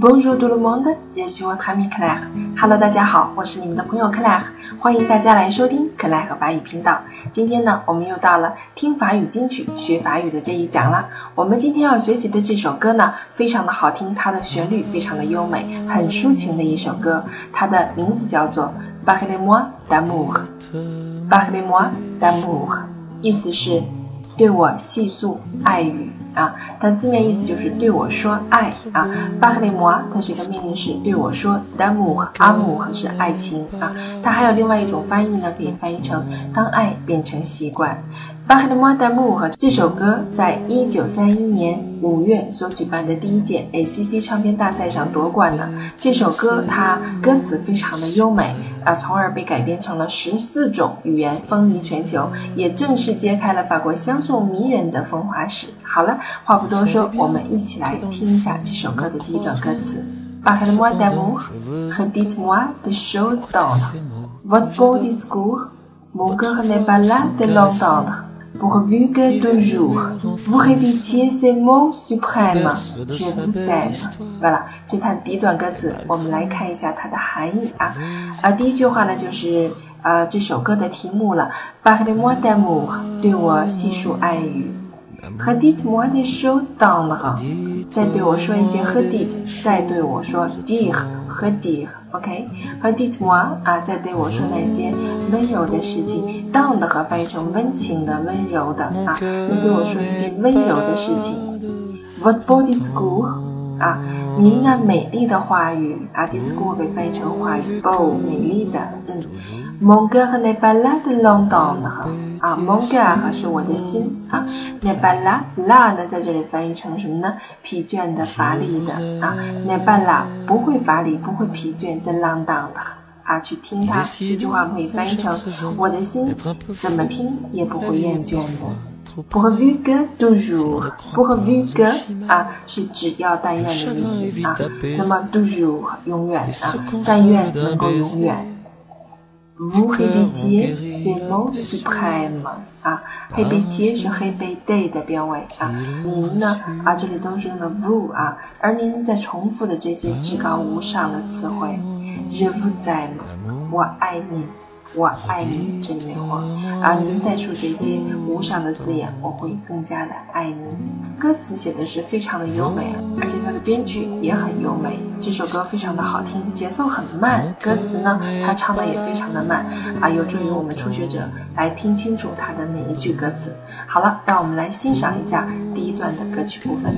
Bonjour tout le monde, je suis votre ami Claire. Hello，大家好，我是你们的朋友 Claire，欢迎大家来收听 Claire 法语频道。今天呢，我们又到了听法语金曲学法语的这一讲了。我们今天要学习的这首歌呢，非常的好听，它的旋律非常的优美，很抒情的一首歌。它的名字叫做 Parlez-moi d'amour。Parlez-moi d'amour，意思是对我细诉爱语。啊，它字面意思就是对我说爱啊。巴克雷摩，它是一个命令式，对我说 d'amour，阿姆和是爱情啊。它还有另外一种翻译呢，可以翻译成当爱变成习惯。巴克雷摩达姆和这首歌在一九三一年五月所举办的第一届 ACC 唱片大赛上夺冠了。这首歌它歌词非常的优美啊，从而被改编成了十四种语言，风靡全球，也正式揭开了法国香颂迷人的风华史。好了，话不多说，我们一起来听一下这首歌的第一段歌词：巴克雷摩达姆和 dites-moi des choses tendres，votre beau discours，mon cœur n'est pas là de l'entendre。pourvu que toujours vous répétiez ces mots suprêmes, je vous aime。完了，这是它的第一段歌词。我们来看一下它的含义啊。啊，第一句话呢就是呃这首歌的题目了，Parlez-moi d'amour，对我细数爱语。和 dites-moi des choses tendres，再对我说一些和 dit，再对我说 dire 和 dire，OK？和 dites-moi 啊，再对我说那些温柔的事情，tendre 和翻译成温情的、温柔的啊，再对我说一些温柔的事情。What body school 啊，您那美丽的话语啊，discourse 可以翻译成话语，beau 美丽的，嗯，mon cœur n'est pas là de l'entendre。啊，mon cœur 是我的心啊，ne pas la la 呢，在这里翻译成什么呢？疲倦的、乏力的啊，ne pas la 不会乏力、不会疲倦的浪荡的啊，去听它。这句话可以翻译成我的心怎么听也不会厌倦的。Pour vu que toujours，pour vu que 啊是只要但愿的意思啊，那么 toujours 永远啊，但愿能够永远。Vous répétiez ces mots suprêmes 啊，répétier 是 répéter 的变位啊，您呢啊这里都是用的 vous 啊，而您在重复的这些至高无上的词汇，je vous aime，我爱你。我爱你，这里面话而，您再说这些无上的字眼，我会更加的爱你。歌词写的是非常的优美，而且它的编曲也很优美。这首歌非常的好听，节奏很慢，歌词呢，它唱的也非常的慢啊，有助于我们初学者来听清楚它的每一句歌词。好了，让我们来欣赏一下第一段的歌曲部分。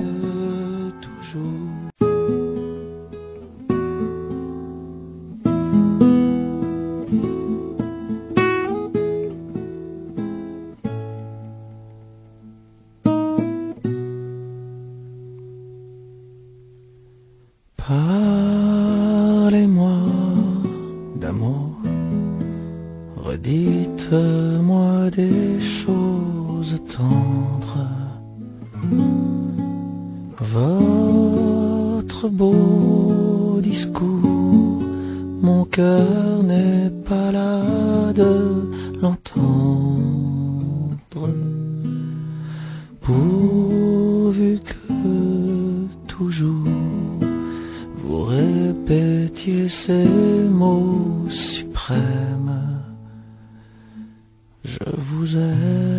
Parlez-moi d'amour, redites-moi des choses tendres. Votre beau discours, mon cœur n'est pas là de l'entendre. Pourvu que toujours vous répétiez ces mots suprêmes. Je vous aime.